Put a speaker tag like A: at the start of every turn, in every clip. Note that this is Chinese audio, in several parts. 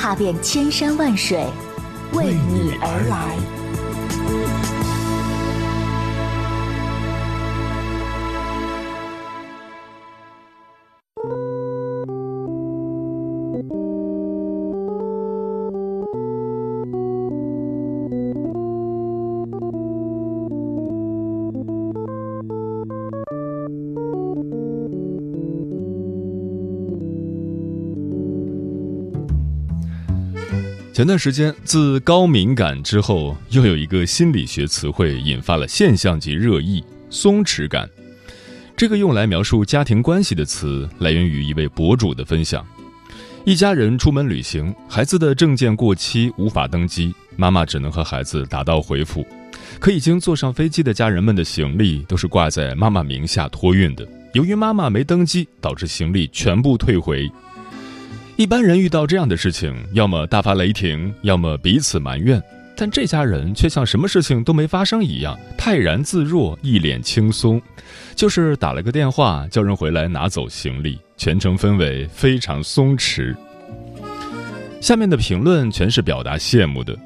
A: 踏遍千山万水，为你而来。
B: 前段时间，自高敏感之后，又有一个心理学词汇引发了现象级热议——松弛感。这个用来描述家庭关系的词，来源于一位博主的分享。一家人出门旅行，孩子的证件过期无法登机，妈妈只能和孩子打道回府。可已经坐上飞机的家人们的行李都是挂在妈妈名下托运的，由于妈妈没登机，导致行李全部退回。一般人遇到这样的事情，要么大发雷霆，要么彼此埋怨。但这家人却像什么事情都没发生一样，泰然自若，一脸轻松，就是打了个电话叫人回来拿走行李，全程氛围非常松弛。下面的评论全是表达羡慕的，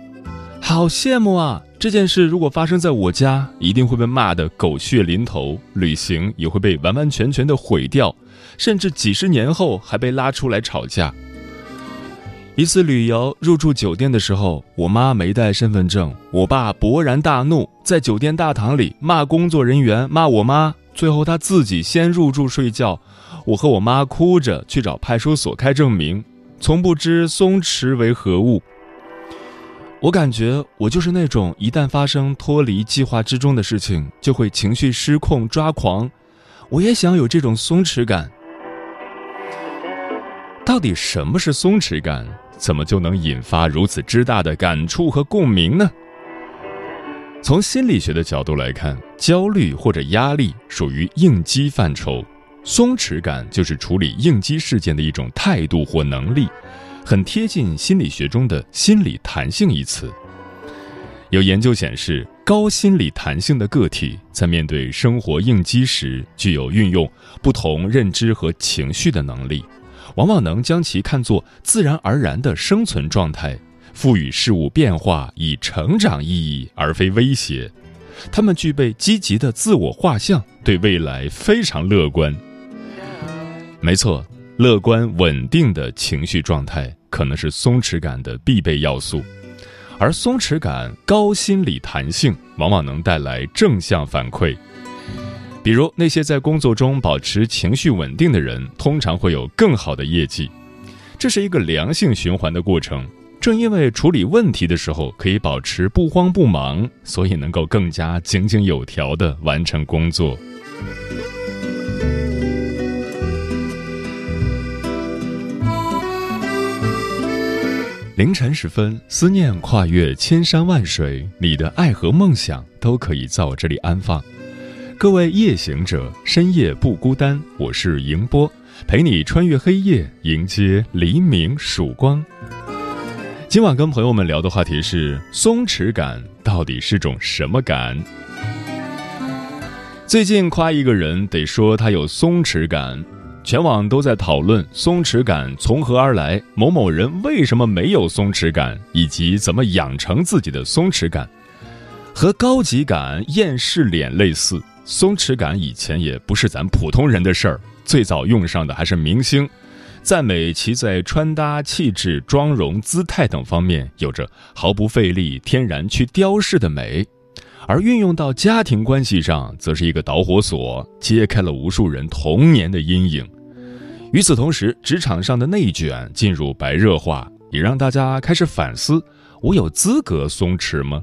B: 好羡慕啊！这件事如果发生在我家，一定会被骂得狗血淋头，旅行也会被完完全全的毁掉，甚至几十年后还被拉出来吵架。一次旅游入住酒店的时候，我妈没带身份证，我爸勃然大怒，在酒店大堂里骂工作人员，骂我妈，最后他自己先入住睡觉，我和我妈哭着去找派出所开证明，从不知松弛为何物。我感觉我就是那种一旦发生脱离计划之中的事情，就会情绪失控抓狂，我也想有这种松弛感。到底什么是松弛感？怎么就能引发如此之大的感触和共鸣呢？从心理学的角度来看，焦虑或者压力属于应激范畴，松弛感就是处理应激事件的一种态度或能力，很贴近心理学中的心理弹性一词。有研究显示，高心理弹性的个体在面对生活应激时，具有运用不同认知和情绪的能力。往往能将其看作自然而然的生存状态，赋予事物变化以成长意义而非威胁。他们具备积极的自我画像，对未来非常乐观。没错，乐观稳定的情绪状态可能是松弛感的必备要素，而松弛感高心理弹性往往能带来正向反馈。比如那些在工作中保持情绪稳定的人，通常会有更好的业绩。这是一个良性循环的过程。正因为处理问题的时候可以保持不慌不忙，所以能够更加井井有条地完成工作。凌晨时分，思念跨越千山万水，你的爱和梦想都可以在我这里安放。各位夜行者，深夜不孤单。我是迎波，陪你穿越黑夜，迎接黎明曙光。今晚跟朋友们聊的话题是：松弛感到底是种什么感？最近夸一个人得说他有松弛感，全网都在讨论松弛感从何而来，某某人为什么没有松弛感，以及怎么养成自己的松弛感。和高级感、厌世脸类似。松弛感以前也不是咱普通人的事儿，最早用上的还是明星，赞美其在穿搭、气质、妆容、姿态等方面有着毫不费力、天然去雕饰的美，而运用到家庭关系上，则是一个导火索，揭开了无数人童年的阴影。与此同时，职场上的内卷进入白热化，也让大家开始反思：我有资格松弛吗？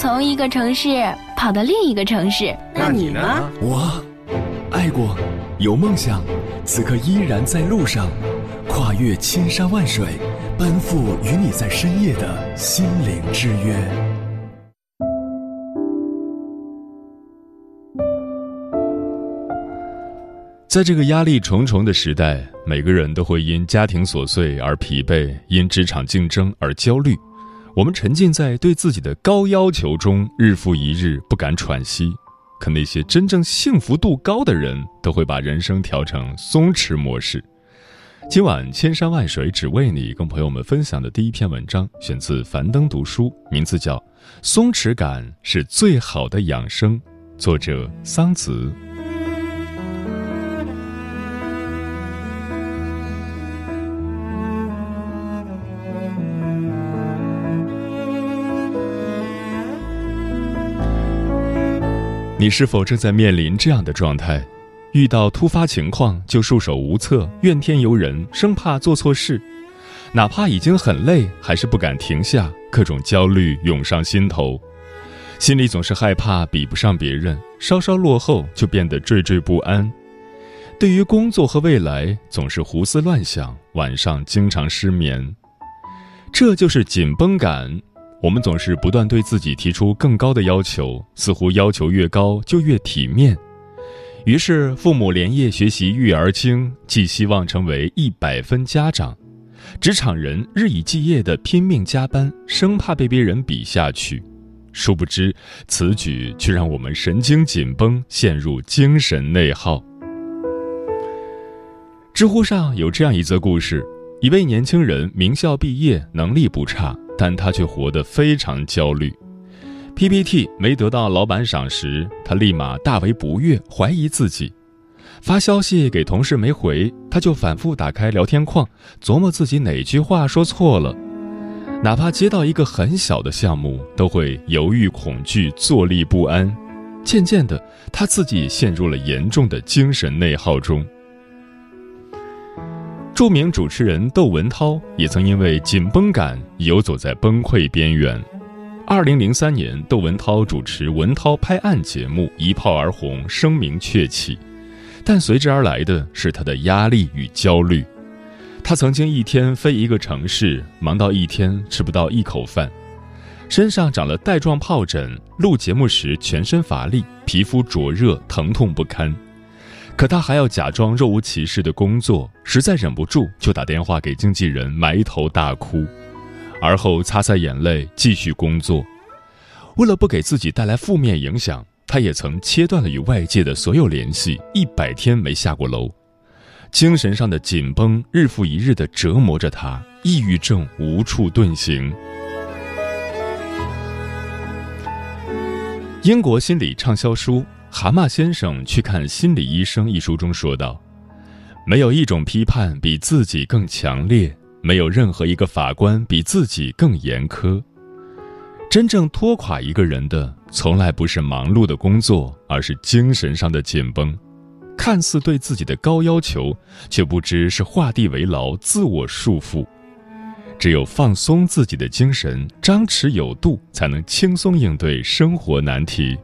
A: 从一个城市跑到另一个城市。
C: 那你呢？
D: 我。爱过，有梦想，此刻依然在路上，跨越千山万水，奔赴与你在深夜的心灵之约。
B: 在这个压力重重的时代，每个人都会因家庭琐碎而疲惫，因职场竞争而焦虑。我们沉浸在对自己的高要求中，日复一日，不敢喘息。可那些真正幸福度高的人，都会把人生调成松弛模式。今晚千山万水只为你，跟朋友们分享的第一篇文章，选自樊登读书，名字叫《松弛感是最好的养生》，作者桑梓。你是否正在面临这样的状态？遇到突发情况就束手无策、怨天尤人，生怕做错事；哪怕已经很累，还是不敢停下，各种焦虑涌上心头，心里总是害怕比不上别人，稍稍落后就变得惴惴不安。对于工作和未来，总是胡思乱想，晚上经常失眠。这就是紧绷感。我们总是不断对自己提出更高的要求，似乎要求越高就越体面。于是，父母连夜学习育儿经，寄希望成为一百分家长；职场人日以继夜的拼命加班，生怕被别人比下去。殊不知，此举却让我们神经紧绷，陷入精神内耗。知乎上有这样一则故事：一位年轻人名校毕业，能力不差。但他却活得非常焦虑，PPT 没得到老板赏识，他立马大为不悦，怀疑自己；发消息给同事没回，他就反复打开聊天框，琢磨自己哪句话说错了。哪怕接到一个很小的项目，都会犹豫、恐惧、坐立不安。渐渐的，他自己陷入了严重的精神内耗中。著名主持人窦文涛也曾因为紧绷感游走在崩溃边缘。二零零三年，窦文涛主持《文涛拍案》节目一炮而红，声名鹊起，但随之而来的是他的压力与焦虑。他曾经一天飞一个城市，忙到一天吃不到一口饭，身上长了带状疱疹，录节目时全身乏力，皮肤灼热，疼痛不堪。可他还要假装若无其事的工作，实在忍不住就打电话给经纪人埋头大哭，而后擦擦眼泪继续工作。为了不给自己带来负面影响，他也曾切断了与外界的所有联系，一百天没下过楼。精神上的紧绷日复一日的折磨着他，抑郁症无处遁形。英国心理畅销书。《蛤蟆先生去看心理医生》一书中说道：“没有一种批判比自己更强烈，没有任何一个法官比自己更严苛。真正拖垮一个人的，从来不是忙碌的工作，而是精神上的紧绷。看似对自己的高要求，却不知是画地为牢、自我束缚。只有放松自己的精神，张弛有度，才能轻松应对生活难题。”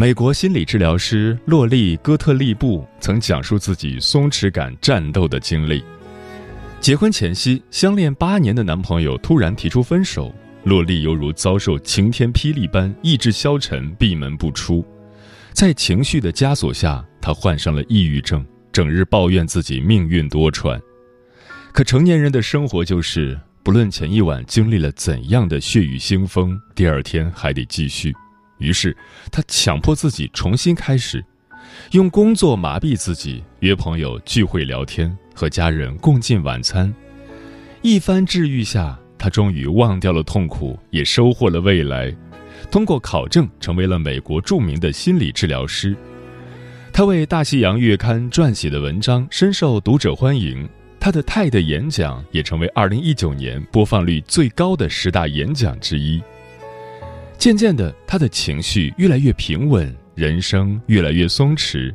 B: 美国心理治疗师洛丽·戈特利布曾讲述自己松弛感战斗的经历。结婚前夕，相恋八年的男朋友突然提出分手，洛丽犹如遭受晴天霹雳般，意志消沉，闭门不出。在情绪的枷锁下，她患上了抑郁症，整日抱怨自己命运多舛。可成年人的生活就是，不论前一晚经历了怎样的血雨腥风，第二天还得继续。于是，他强迫自己重新开始，用工作麻痹自己，约朋友聚会聊天，和家人共进晚餐。一番治愈下，他终于忘掉了痛苦，也收获了未来。通过考证，成为了美国著名的心理治疗师。他为《大西洋月刊》撰写的文章深受读者欢迎，他的泰的演讲也成为2019年播放率最高的十大演讲之一。渐渐的，他的情绪越来越平稳，人生越来越松弛。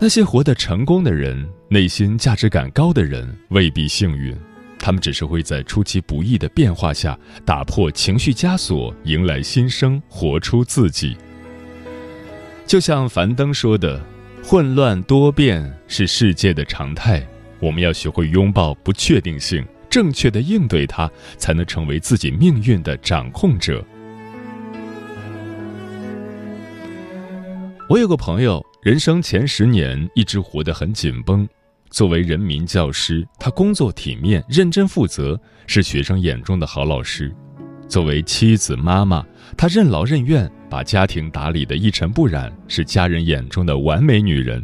B: 那些活得成功的人，内心价值感高的人，未必幸运。他们只是会在出其不意的变化下，打破情绪枷锁，迎来新生，活出自己。就像樊登说的：“混乱多变是世界的常态，我们要学会拥抱不确定性，正确的应对它，才能成为自己命运的掌控者。”我有个朋友，人生前十年一直活得很紧绷。作为人民教师，他工作体面、认真负责，是学生眼中的好老师。作为妻子、妈妈，她任劳任怨，把家庭打理得一尘不染，是家人眼中的完美女人。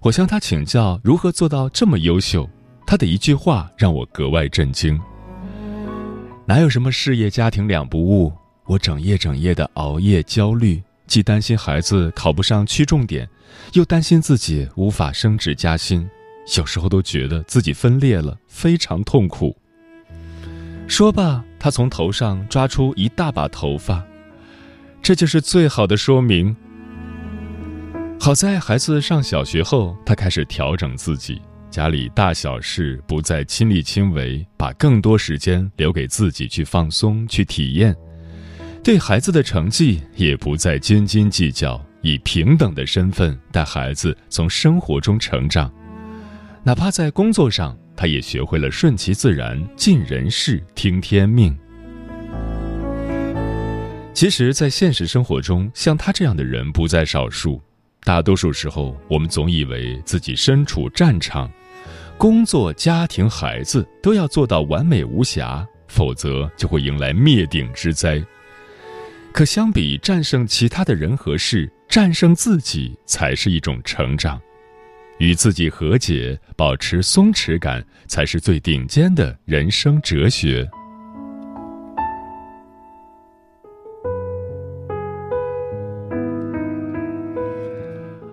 B: 我向她请教如何做到这么优秀，他的一句话让我格外震惊：哪有什么事业家庭两不误？我整夜整夜的熬夜焦虑，既担心孩子考不上区重点，又担心自己无法升职加薪，有时候都觉得自己分裂了，非常痛苦。说罢，他从头上抓出一大把头发，这就是最好的说明。好在孩子上小学后，他开始调整自己，家里大小事不再亲力亲为，把更多时间留给自己去放松、去体验。对孩子的成绩也不再斤斤计较，以平等的身份带孩子从生活中成长，哪怕在工作上。他也学会了顺其自然、尽人事、听天命。其实，在现实生活中，像他这样的人不在少数。大多数时候，我们总以为自己身处战场，工作、家庭、孩子都要做到完美无瑕，否则就会迎来灭顶之灾。可相比战胜其他的人和事，战胜自己才是一种成长。与自己和解，保持松弛感，才是最顶尖的人生哲学。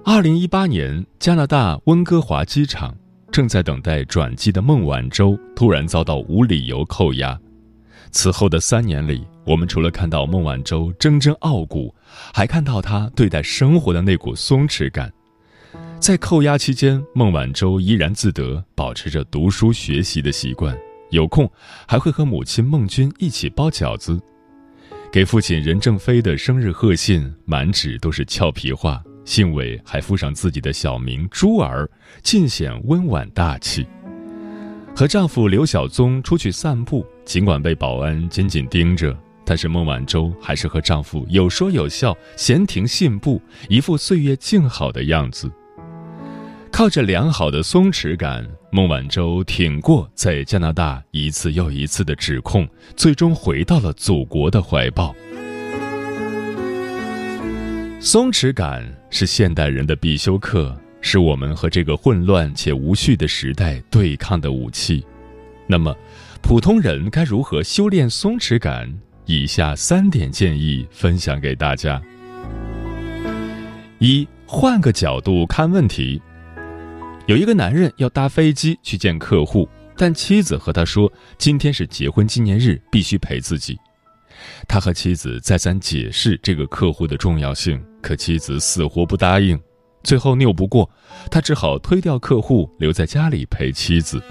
B: 二零一八年，加拿大温哥华机场正在等待转机的孟晚舟突然遭到无理由扣押。此后的三年里，我们除了看到孟晚舟铮铮傲骨，还看到她对待生活的那股松弛感。在扣押期间，孟晚舟怡然自得，保持着读书学习的习惯。有空还会和母亲孟君一起包饺子，给父亲任正非的生日贺信，满纸都是俏皮话，信尾还附上自己的小名“珠儿”，尽显温婉大气。和丈夫刘晓宗出去散步，尽管被保安紧紧盯着，但是孟晚舟还是和丈夫有说有笑，闲庭信步，一副岁月静好的样子。靠着良好的松弛感，孟晚舟挺过在加拿大一次又一次的指控，最终回到了祖国的怀抱。松弛感是现代人的必修课，是我们和这个混乱且无序的时代对抗的武器。那么，普通人该如何修炼松弛感？以下三点建议分享给大家：一、换个角度看问题。有一个男人要搭飞机去见客户，但妻子和他说今天是结婚纪念日，必须陪自己。他和妻子再三解释这个客户的重要性，可妻子死活不答应。最后拗不过，他只好推掉客户，留在家里陪妻子。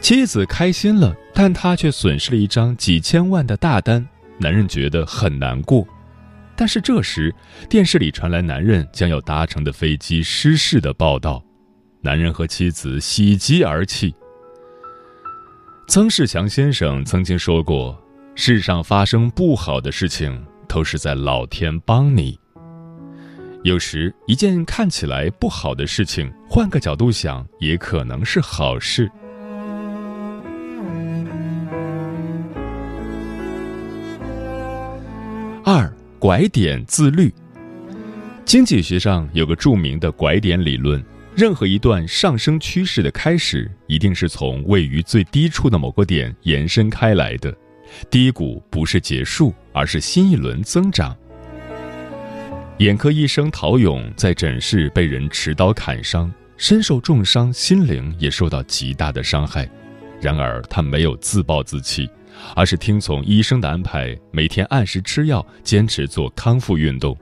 B: 妻子开心了，但他却损失了一张几千万的大单，男人觉得很难过。但是这时，电视里传来男人将要搭乘的飞机失事的报道。男人和妻子喜极而泣。曾仕强先生曾经说过：“世上发生不好的事情，都是在老天帮你。有时一件看起来不好的事情，换个角度想，也可能是好事。”二拐点自律。经济学上有个著名的拐点理论，任何一段上升趋势的开始，一定是从位于最低处的某个点延伸开来的。低谷不是结束，而是新一轮增长。眼科医生陶勇在诊室被人持刀砍伤，身受重伤，心灵也受到极大的伤害。然而他没有自暴自弃，而是听从医生的安排，每天按时吃药，坚持做康复运动。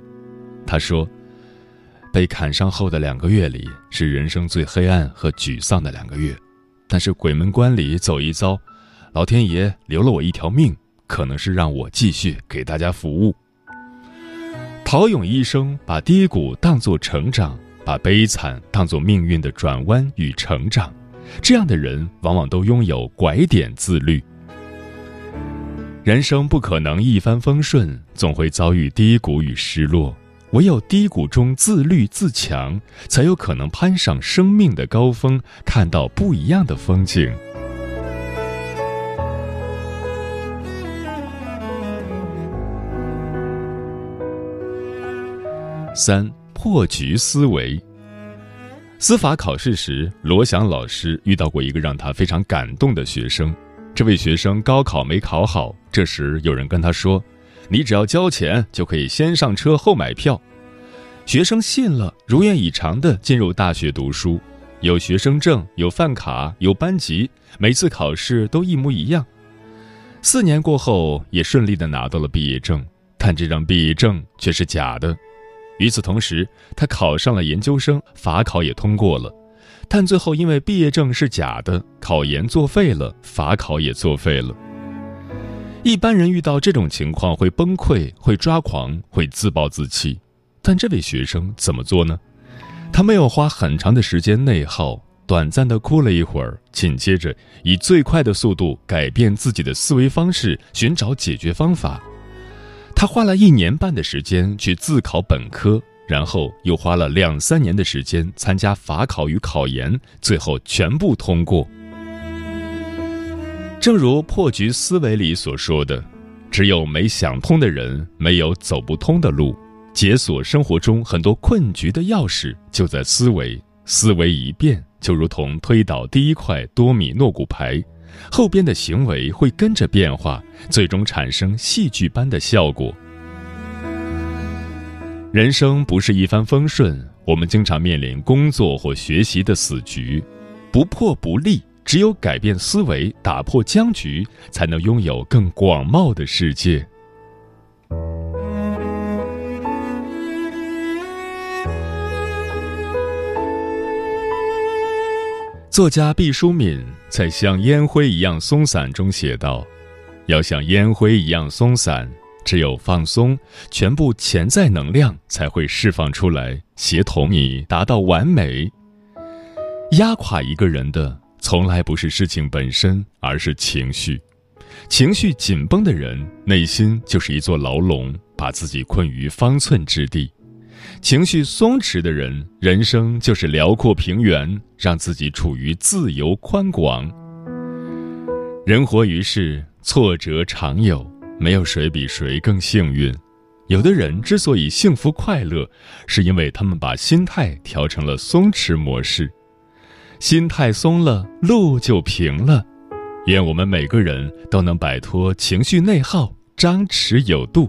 B: 他说：“被砍伤后的两个月里是人生最黑暗和沮丧的两个月，但是鬼门关里走一遭。”老天爷留了我一条命，可能是让我继续给大家服务。陶勇医生把低谷当作成长，把悲惨当作命运的转弯与成长。这样的人往往都拥有拐点自律。人生不可能一帆风顺，总会遭遇低谷与失落。唯有低谷中自律自强，才有可能攀上生命的高峰，看到不一样的风景。三破局思维。司法考试时，罗翔老师遇到过一个让他非常感动的学生。这位学生高考没考好，这时有人跟他说：“你只要交钱，就可以先上车后买票。”学生信了，如愿以偿的进入大学读书，有学生证，有饭卡，有班级，每次考试都一模一样。四年过后，也顺利的拿到了毕业证，但这张毕业证却是假的。与此同时，他考上了研究生，法考也通过了，但最后因为毕业证是假的，考研作废了，法考也作废了。一般人遇到这种情况会崩溃，会抓狂，会自暴自弃，但这位学生怎么做呢？他没有花很长的时间内耗，短暂的哭了一会儿，紧接着以最快的速度改变自己的思维方式，寻找解决方法。他花了一年半的时间去自考本科，然后又花了两三年的时间参加法考与考研，最后全部通过。正如破局思维里所说的，只有没想通的人，没有走不通的路。解锁生活中很多困局的钥匙就在思维，思维一变，就如同推倒第一块多米诺骨牌。后边的行为会跟着变化，最终产生戏剧般的效果。人生不是一帆风顺，我们经常面临工作或学习的死局，不破不立。只有改变思维，打破僵局，才能拥有更广袤的世界。作家毕淑敏在《像烟灰一样松散》中写道：“要像烟灰一样松散，只有放松，全部潜在能量才会释放出来，协同你达到完美。压垮一个人的，从来不是事情本身，而是情绪。情绪紧绷的人，内心就是一座牢笼，把自己困于方寸之地。”情绪松弛的人，人生就是辽阔平原，让自己处于自由宽广。人活于世，挫折常有，没有谁比谁更幸运。有的人之所以幸福快乐，是因为他们把心态调成了松弛模式。心态松了，路就平了。愿我们每个人都能摆脱情绪内耗，张弛有度。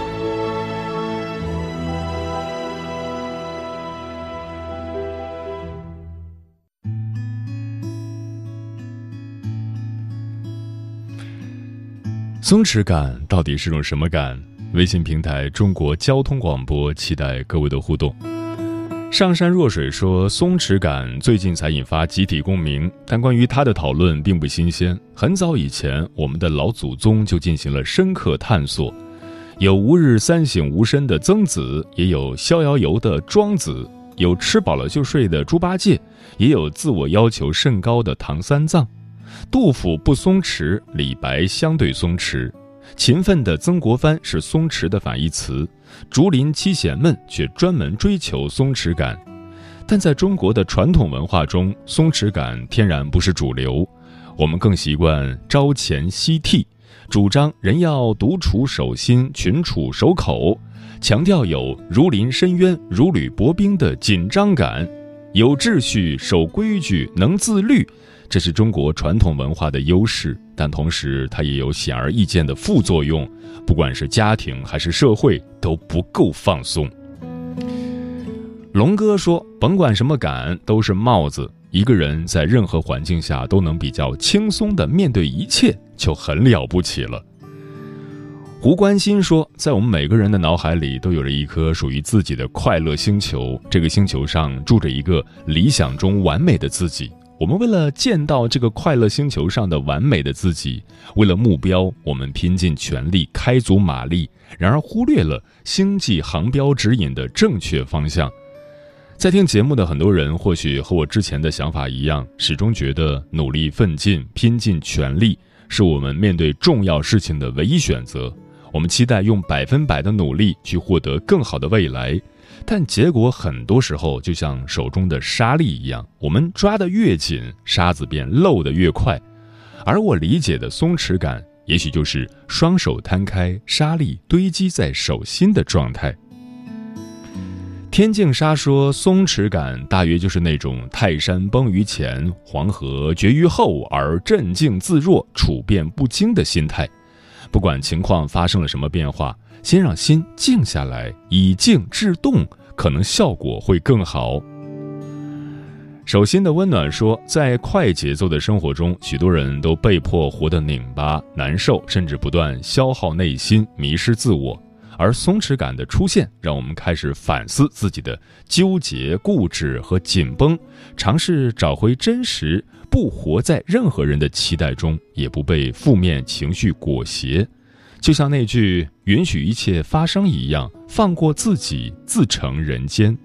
B: 松弛感到底是种什么感？微信平台中国交通广播期待各位的互动。上善若水说，松弛感最近才引发集体共鸣，但关于它的讨论并不新鲜。很早以前，我们的老祖宗就进行了深刻探索。有吾日三省吾身的曾子，也有逍遥游的庄子，有吃饱了就睡的猪八戒，也有自我要求甚高的唐三藏。杜甫不松弛，李白相对松弛。勤奋的曾国藩是松弛的反义词，竹林七贤们却专门追求松弛感。但在中国的传统文化中，松弛感天然不是主流，我们更习惯朝前夕替，主张人要独处守心，群处守口，强调有如临深渊、如履薄冰的紧张感，有秩序、守规矩、能自律。这是中国传统文化的优势，但同时它也有显而易见的副作用。不管是家庭还是社会，都不够放松。龙哥说：“甭管什么感，都是帽子。一个人在任何环境下都能比较轻松地面对一切，就很了不起了。”胡关心说：“在我们每个人的脑海里，都有着一颗属于自己的快乐星球。这个星球上住着一个理想中完美的自己。”我们为了见到这个快乐星球上的完美的自己，为了目标，我们拼尽全力，开足马力，然而忽略了星际航标指引的正确方向。在听节目的很多人，或许和我之前的想法一样，始终觉得努力奋进、拼尽全力是我们面对重要事情的唯一选择。我们期待用百分百的努力去获得更好的未来。但结果很多时候就像手中的沙粒一样，我们抓得越紧，沙子便漏得越快。而我理解的松弛感，也许就是双手摊开，沙粒堆积在手心的状态。天净沙说，松弛感大约就是那种泰山崩于前，黄河决于后而镇静自若、处变不惊的心态。不管情况发生了什么变化。先让心静下来，以静制动，可能效果会更好。手心的温暖说，在快节奏的生活中，许多人都被迫活得拧巴、难受，甚至不断消耗内心，迷失自我。而松弛感的出现，让我们开始反思自己的纠结、固执和紧绷，尝试找回真实，不活在任何人的期待中，也不被负面情绪裹挟。就像那句“允许一切发生”一样，放过自己，自成人间。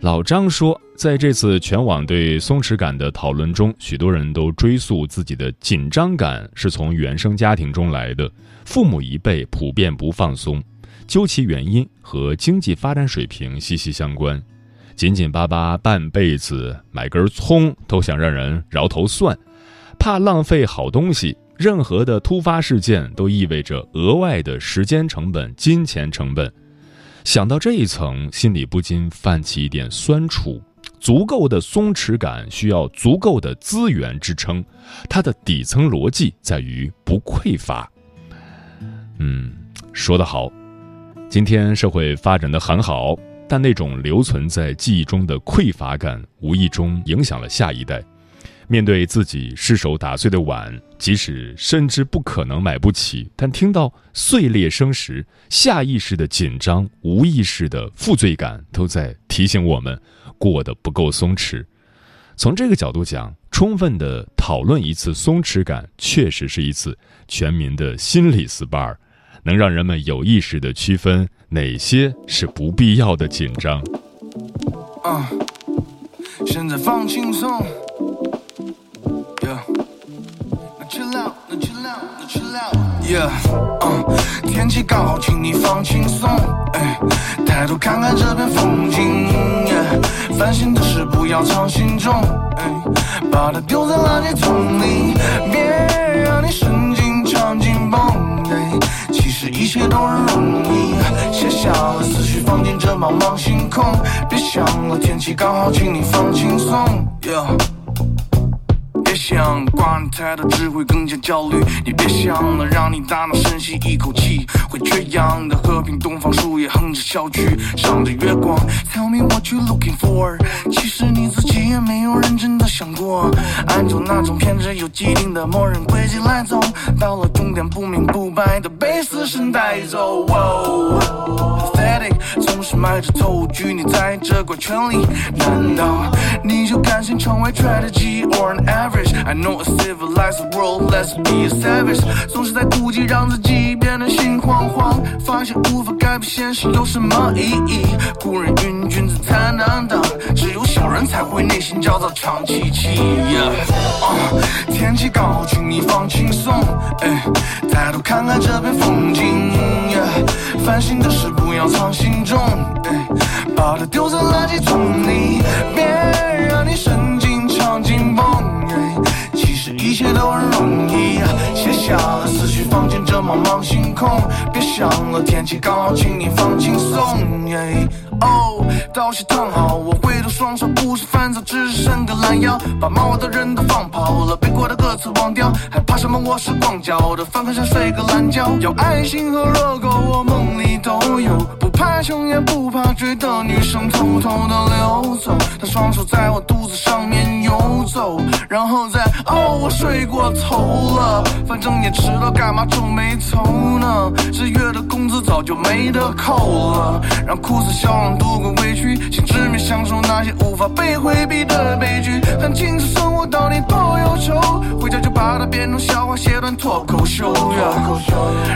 B: 老张说，在这次全网对松弛感的讨论中，许多人都追溯自己的紧张感是从原生家庭中来的，父母一辈普遍不放松，究其原因和经济发展水平息息相关。紧紧巴巴半辈子，买根葱都想让人饶头蒜，怕浪费好东西。任何的突发事件都意味着额外的时间成本、金钱成本。想到这一层，心里不禁泛起一点酸楚。足够的松弛感需要足够的资源支撑，它的底层逻辑在于不匮乏。嗯，说得好。今天社会发展的很好，但那种留存在记忆中的匮乏感，无意中影响了下一代。面对自己失手打碎的碗，即使深知不可能买不起，但听到碎裂声时，下意识的紧张、无意识的负罪感，都在提醒我们过得不够松弛。从这个角度讲，充分的讨论一次松弛感，确实是一次全民的心理 SPA，能让人们有意识的区分哪些是不必要的紧张。啊，现在放轻松。
E: Yeah，天气刚好，请你放轻松。哎，抬头看看这片风景。烦心的事不要藏心中。哎，把它丢在垃圾桶里，别让你神经长紧绷。哎，其实一切都很容易。卸下了思绪，放进这茫茫星空。别想了，天气刚好，请你放轻松。Yeah。想，管你太多只会更加焦虑。你别想了，让你大脑深吸一口气，会缺氧的。和平东方树叶哼着小曲，赏着月光。Tell me what you looking for？其实你自己也没有认真的想过，按照那种偏执又既定的默认轨迹来走，到了终点不明不白的被死神带走。总是埋着头惧你在这怪圈里，难道你就甘心成为 tragedy or an average？I know a civilized world，let's be a savage。总是在顾忌，让自己变得心慌慌，发现无法改变现实有什么意义？古人云：君子坦荡荡，只有小人才会内心焦躁，长戚戚。天气刚好，请你放轻松，抬头看看这片风景。烦心的事不要藏心中，把它丢在垃圾桶里，别让你神经长紧绷。其实一切都很容易，卸下了思绪，放进这茫茫星空。别想了，天气刚好，请你放轻松。哦，道谢躺好，我挥动双手，不是烦躁，只是伸个懒腰。把骂我的人都放跑了，背过的歌词忘掉，还怕什么？我是光脚的，饭盒上睡个懒觉。有爱心和热狗，我梦里都有。不怕穷也不怕追的女生，偷偷的溜走。她双手在我肚子上面游走，然后再哦，我睡过头了。反正也迟到，干嘛皱眉头呢？这月的工资早就没得扣了，让哭死笑容。度过委屈，请直面享受那些无法被回避的悲剧。看清楚生活到底多忧愁，回家就把它变成笑话，写段脱口秀。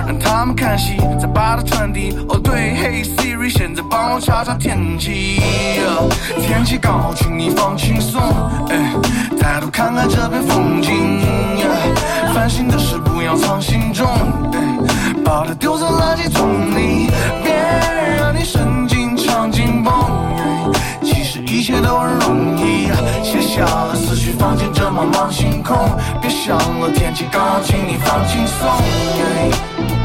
E: 让他们看戏，再把它传递。哦对，Hey Siri，现在帮我查查天气。天气刚好，请你放轻松。抬头看看这片风景。烦心的事不要藏心中，把它丢在垃圾桶里，别让你神经。紧绷，其实一切都很容易，卸下了思绪，放进这茫茫星空。别想了，天气刚好，请你放轻松。